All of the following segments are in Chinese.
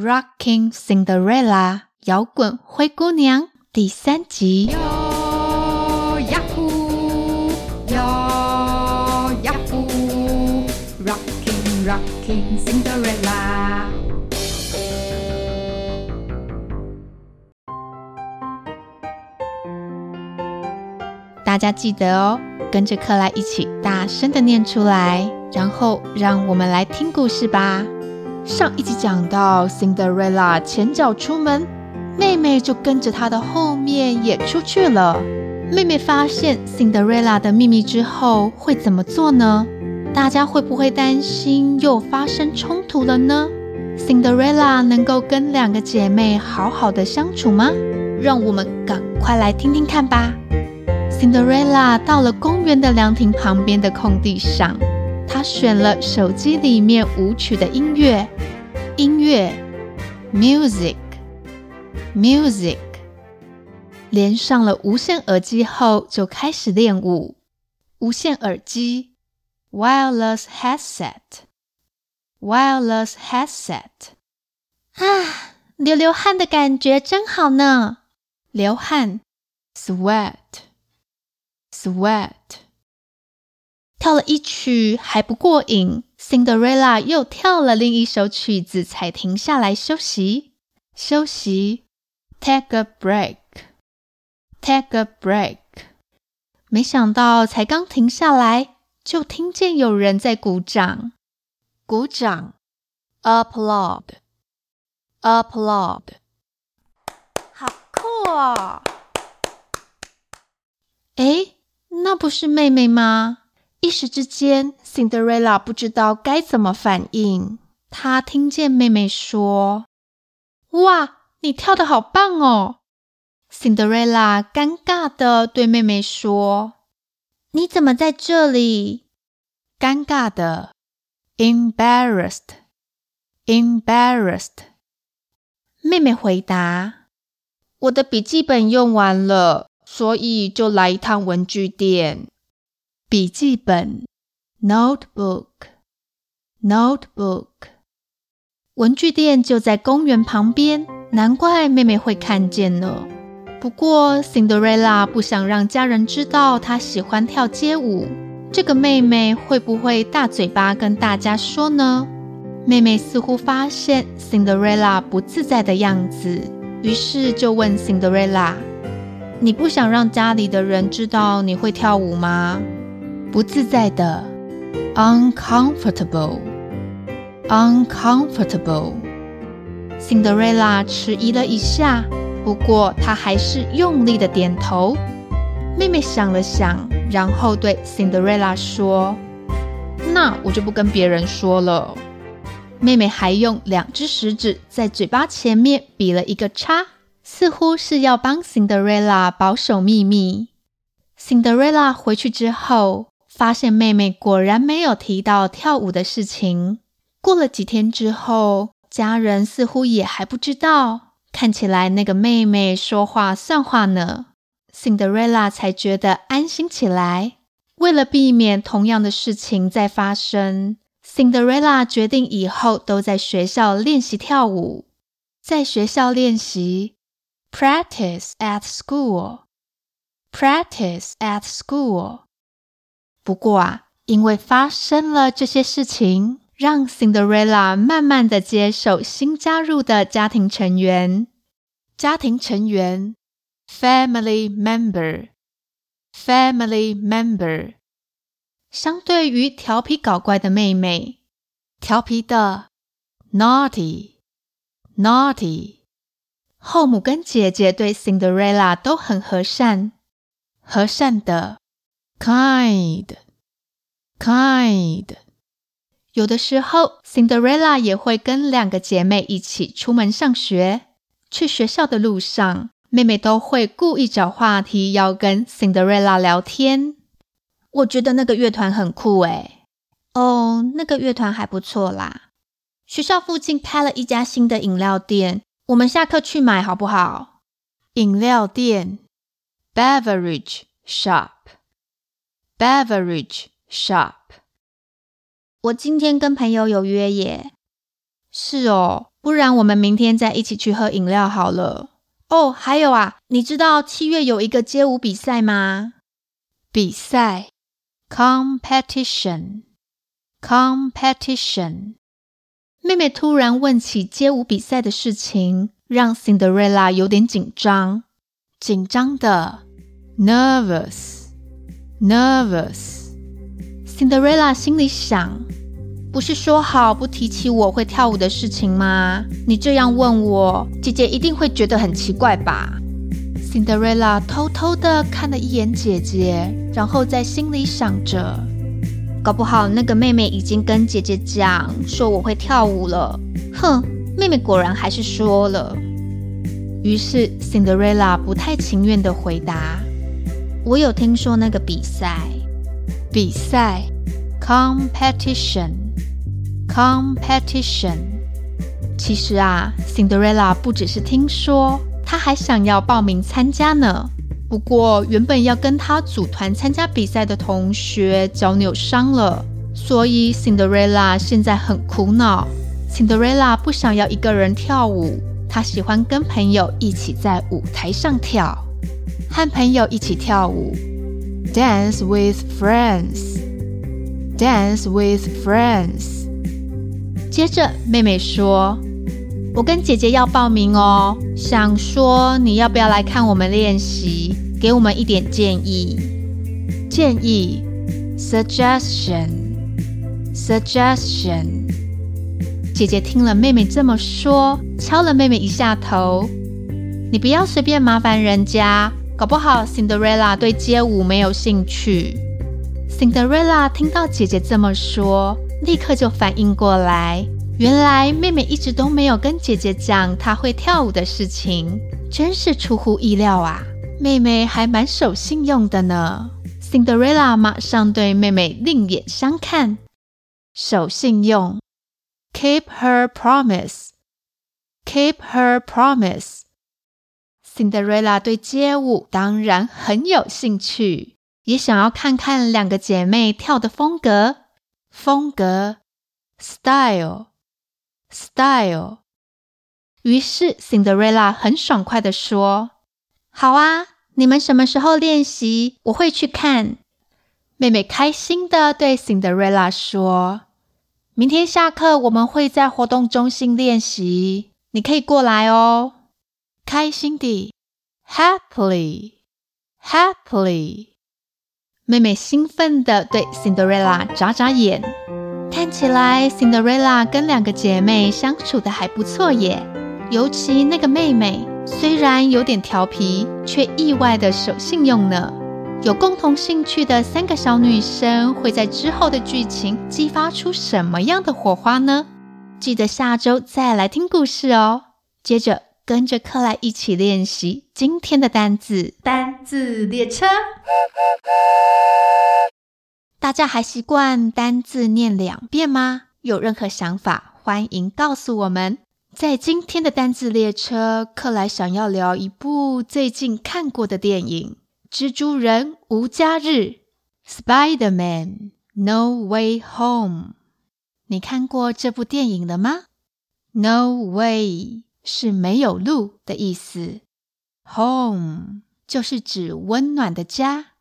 Rocking Cinderella，摇滚灰姑娘第三集。哟呀呼，哟呀呼，Rocking Rocking Cinderella。大家记得哦，跟着克莱一起大声的念出来，然后让我们来听故事吧。上一集讲到，Cinderella 前脚出门，妹妹就跟着她的后面也出去了。妹妹发现 Cinderella 的秘密之后会怎么做呢？大家会不会担心又发生冲突了呢？Cinderella 能够跟两个姐妹好好的相处吗？让我们赶快来听听看吧。Cinderella 到了公园的凉亭旁边的空地上，他选了手机里面舞曲的音乐，音乐，music，music，连上了无线耳机后就开始练舞。无线耳机，wireless headset，wireless headset。啊，流流汗的感觉真好呢，流汗，sweat，sweat。跳了一曲还不过瘾，Cinderella 又跳了另一首曲子才停下来休息。休息，take a break，take a break。没想到才刚停下来，就听见有人在鼓掌，鼓掌，applaud，applaud，好酷哦！诶。那不是妹妹吗？一时之间，Cinderella 不知道该怎么反应。她听见妹妹说：“哇，你跳得好棒哦！”Cinderella 尴尬地对妹妹说：“你怎么在这里？”尴尬的，embarrassed，embarrassed。妹妹回答：“我的笔记本用完了。”所以就来一趟文具店。笔记本，notebook，notebook。文具店就在公园旁边，难怪妹妹会看见了。不过，Cinderella 不想让家人知道她喜欢跳街舞。这个妹妹会不会大嘴巴跟大家说呢？妹妹似乎发现 Cinderella 不自在的样子，于是就问 Cinderella。你不想让家里的人知道你会跳舞吗？不自在的，uncomfortable，uncomfortable。Cinderella 迟疑了一下，不过她还是用力的点头。妹妹想了想，然后对 Cinderella 说：“那我就不跟别人说了。”妹妹还用两只食指在嘴巴前面比了一个叉。似乎是要帮 Cinderella 保守秘密。Cinderella 回去之后，发现妹妹果然没有提到跳舞的事情。过了几天之后，家人似乎也还不知道。看起来那个妹妹说话算话呢。Cinderella 才觉得安心起来。为了避免同样的事情再发生，Cinderella 决定以后都在学校练习跳舞。在学校练习。Practice at school. Practice at school. 不过啊，因为发生了这些事情，让 Cinderella 慢慢的接受新加入的家庭成员。家庭成员，family member, family member。相对于调皮搞怪的妹妹，调皮的，naughty, naughty。后母跟姐姐对 Cinderella 都很和善，和善的，kind，kind。有的时候，Cinderella 也会跟两个姐妹一起出门上学。去学校的路上，妹妹都会故意找话题要跟 Cinderella 聊天。我觉得那个乐团很酷诶。哦，那个乐团还不错啦。学校附近开了一家新的饮料店。我们下课去买好不好？饮料店，beverage Shop Beverage shop。我今天跟朋友有约耶。是哦，不然我们明天再一起去喝饮料好了。哦，还有啊，你知道七月有一个街舞比赛吗？比赛，competition，competition。妹妹突然问起街舞比赛的事情，让 Cinderella 有点紧张，紧张的，nervous Nervous，Cinderella 心里想。不是说好不提起我会跳舞的事情吗？你这样问我，姐姐一定会觉得很奇怪吧？Cinderella 偷偷的看了一眼姐姐，然后在心里想着：搞不好那个妹妹已经跟姐姐讲说我会跳舞了。哼，妹妹果然还是说了。于是 Cinderella 不太情愿的回答：“我有听说那个比赛，比赛，competition。” Competition。其实啊，Cinderella 不只是听说，她还想要报名参加呢。不过，原本要跟她组团参加比赛的同学脚扭伤了，所以 Cinderella 现在很苦恼。Cinderella 不想要一个人跳舞，她喜欢跟朋友一起在舞台上跳，和朋友一起跳舞。Dance with friends. Dance with friends. 接着，妹妹说：“我跟姐姐要报名哦，想说你要不要来看我们练习，给我们一点建议。建议，suggestion，suggestion。姐姐听了妹妹这么说，敲了妹妹一下头：“你不要随便麻烦人家，搞不好 Cinderella 对街舞没有兴趣。” Cinderella 听到姐姐这么说。立刻就反应过来，原来妹妹一直都没有跟姐姐讲她会跳舞的事情，真是出乎意料啊！妹妹还蛮守信用的呢。Cinderella 马上对妹妹另眼相看，守信用，keep her promise，keep her promise。Cinderella 对街舞当然很有兴趣，也想要看看两个姐妹跳的风格。风格，style，style。于是 Cinderella 很爽快地说：“好啊，你们什么时候练习？我会去看。”妹妹开心地对 Cinderella 说：“明天下课我们会在活动中心练习，你可以过来哦。”开心地，happily，happily。妹妹兴奋地对 Cinderella 眨眨眼，看起来 Cinderella 跟两个姐妹相处得还不错耶。尤其那个妹妹，虽然有点调皮，却意外的守信用呢。有共同兴趣的三个小女生，会在之后的剧情激发出什么样的火花呢？记得下周再来听故事哦。接着跟着克莱一起练习今天的单字，单字列车。大家还习惯单字念两遍吗？有任何想法，欢迎告诉我们。在今天的单字列车，克莱想要聊一部最近看过的电影《蜘蛛人无家日》（Spider-Man No Way Home）。你看过这部电影了吗？No way 是没有路的意思，Home 就是指温暖的家。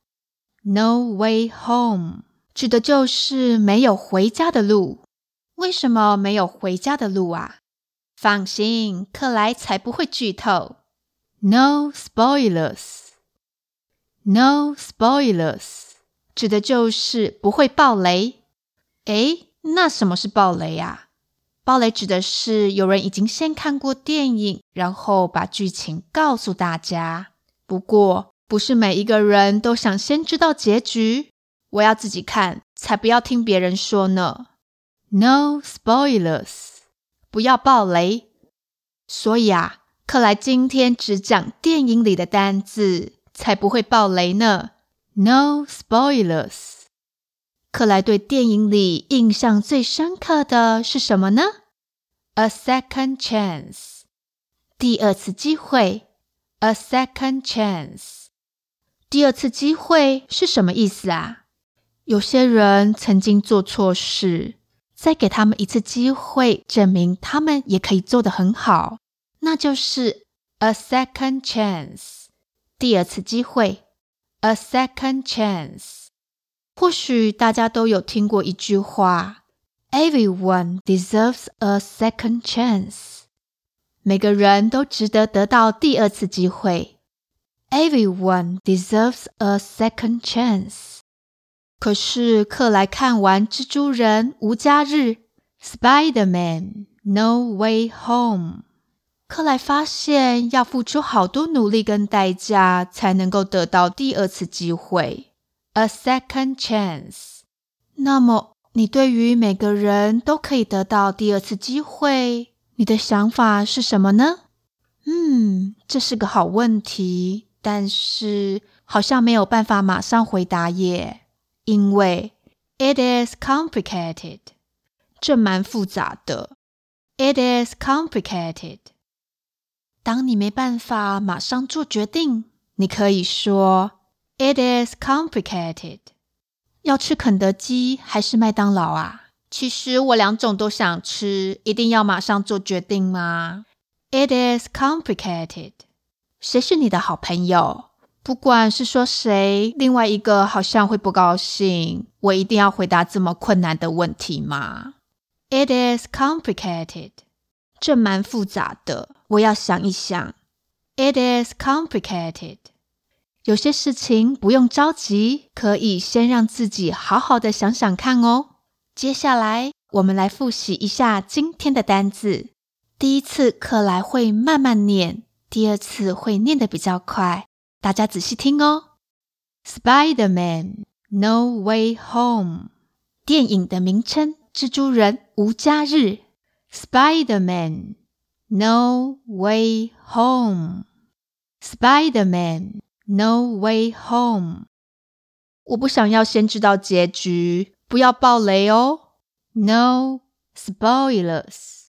No way home 指的就是没有回家的路。为什么没有回家的路啊？放心，克莱才不会剧透。No spoilers。No spoilers 指的就是不会爆雷。诶，那什么是爆雷啊？暴雷指的是有人已经先看过电影，然后把剧情告诉大家。不过，不是每一个人都想先知道结局，我要自己看，才不要听别人说呢。No spoilers，不要暴雷。所以啊，克莱今天只讲电影里的单字，才不会暴雷呢。No spoilers。克莱对电影里印象最深刻的是什么呢？A second chance，第二次机会。A second chance。第二次机会是什么意思啊？有些人曾经做错事，再给他们一次机会，证明他们也可以做得很好，那就是 a second chance，第二次机会，a second chance。或许大家都有听过一句话：Everyone deserves a second chance。每个人都值得得到第二次机会。Everyone deserves a second chance。可是克莱看完《蜘蛛人无家日》（Spider-Man No Way Home），克莱发现要付出好多努力跟代价才能够得到第二次机会 （a second chance）。那么，你对于每个人都可以得到第二次机会，你的想法是什么呢？嗯，这是个好问题，但是好像没有办法马上回答耶。因为 it is complicated，这蛮复杂的。It is complicated。当你没办法马上做决定，你可以说 it is complicated。要吃肯德基还是麦当劳啊？其实我两种都想吃，一定要马上做决定吗？It is complicated。谁是你的好朋友？不管是说谁，另外一个好像会不高兴。我一定要回答这么困难的问题吗？It is complicated。这蛮复杂的，我要想一想。It is complicated。有些事情不用着急，可以先让自己好好的想想看哦。接下来，我们来复习一下今天的单字。第一次克莱会慢慢念，第二次会念得比较快。大家仔细听哦，Spider-Man No Way Home，电影的名称《蜘蛛人无家日》，Spider-Man No Way Home，Spider-Man No Way Home。我不想要先知道结局，不要爆雷哦，No spoilers，No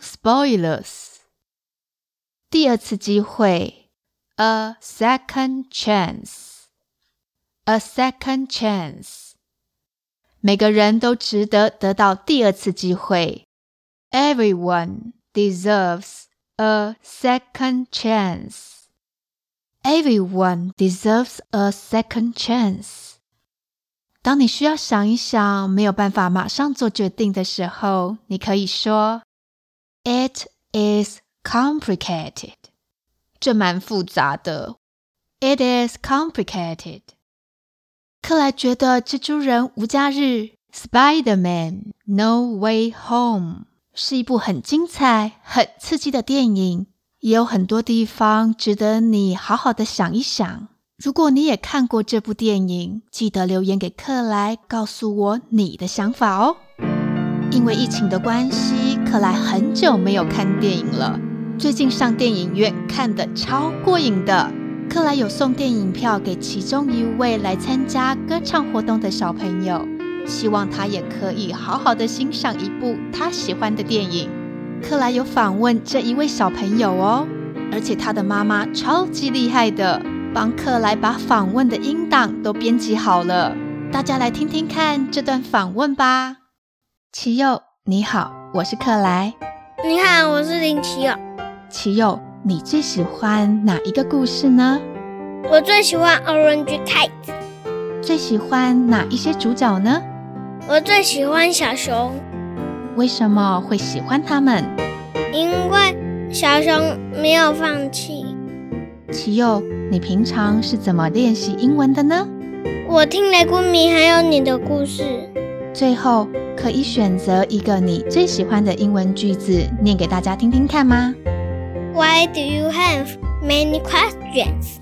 spoilers。第二次机会。A second chance. A second chance. 每个人都值得得到第二次机会。Everyone deserves a second chance. Everyone deserves a second chance. 当你需要想一想，没有办法马上做决定的时候，你可以说：It is complicated. 这蛮复杂的。It is complicated。克莱觉得《蜘蛛人无家日》（Spider-Man No Way Home） 是一部很精彩、很刺激的电影， 也有很多地方值得你好好的想一想。如果你也看过这部电影，记得留言给克莱，告诉我你的想法哦。因为疫情的关系，克莱很久没有看电影了。最近上电影院看得超过瘾的，克莱有送电影票给其中一位来参加歌唱活动的小朋友，希望他也可以好好的欣赏一部他喜欢的电影。克莱有访问这一位小朋友哦，而且他的妈妈超级厉害的，帮克莱把访问的音档都编辑好了。大家来听听看这段访问吧。奇佑，你好，我是克莱。你好，我是林奇佑。奇佑，你最喜欢哪一个故事呢？我最喜欢 Orange Kite。最喜欢哪一些主角呢？我最喜欢小熊。为什么会喜欢他们？因为小熊没有放弃。奇佑，你平常是怎么练习英文的呢？我听雷公米还有你的故事。最后，可以选择一个你最喜欢的英文句子，念给大家听听看吗？Why do you have many questions？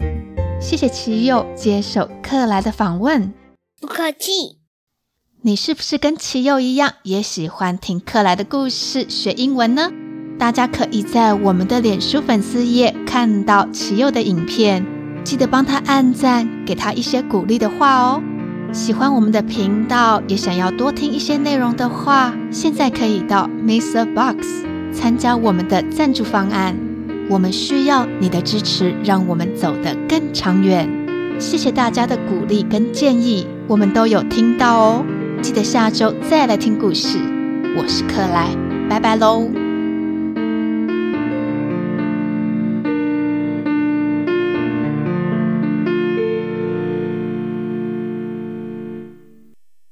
谢谢奇佑接受克莱的访问。不客气。你是不是跟奇佑一样，也喜欢听克莱的故事学英文呢？大家可以在我们的脸书粉丝页看到奇佑的影片，记得帮他按赞，给他一些鼓励的话哦。喜欢我们的频道，也想要多听一些内容的话，现在可以到 Mr. Box 参加我们的赞助方案。我们需要你的支持，让我们走得更长远。谢谢大家的鼓励跟建议，我们都有听到哦。记得下周再来听故事。我是克莱，拜拜喽。